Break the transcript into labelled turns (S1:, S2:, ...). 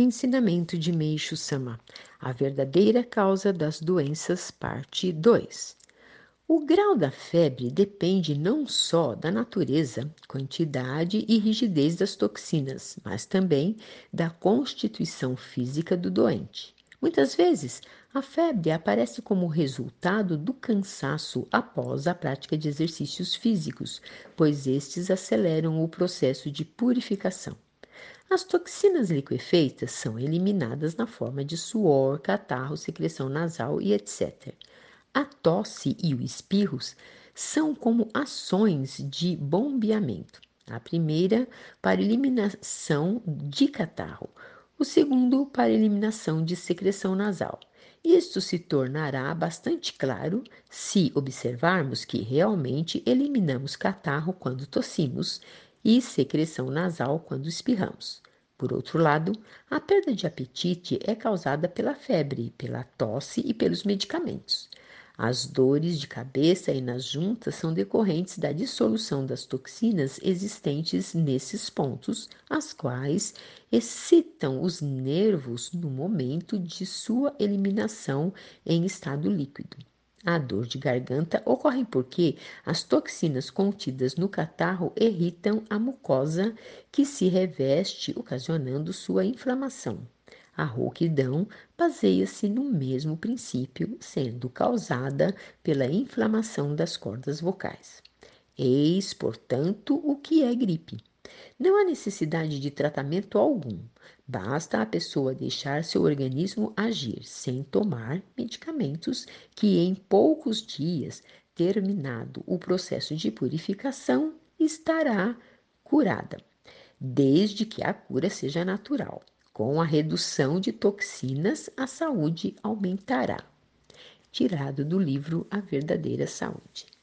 S1: Ensinamento de Meixo Sama: A verdadeira causa das doenças, parte 2. O grau da febre depende não só da natureza, quantidade e rigidez das toxinas, mas também da constituição física do doente. Muitas vezes, a febre aparece como resultado do cansaço após a prática de exercícios físicos, pois estes aceleram o processo de purificação. As toxinas liquefeitas são eliminadas na forma de suor, catarro, secreção nasal e etc. A tosse e os espirros são como ações de bombeamento. A primeira para eliminação de catarro, o segundo para eliminação de secreção nasal. Isto se tornará bastante claro se observarmos que realmente eliminamos catarro quando tossimos e secreção nasal quando espirramos. Por outro lado, a perda de apetite é causada pela febre, pela tosse e pelos medicamentos. As dores de cabeça e nas juntas são decorrentes da dissolução das toxinas existentes nesses pontos, as quais excitam os nervos no momento de sua eliminação em estado líquido. A dor de garganta ocorre porque as toxinas contidas no catarro irritam a mucosa que se reveste, ocasionando sua inflamação. A rouquidão baseia-se no mesmo princípio, sendo causada pela inflamação das cordas vocais. Eis, portanto, o que é gripe. Não há necessidade de tratamento algum. Basta a pessoa deixar seu organismo agir sem tomar medicamentos que em poucos dias, terminado o processo de purificação, estará curada, desde que a cura seja natural. Com a redução de toxinas, a saúde aumentará. Tirado do livro A Verdadeira Saúde.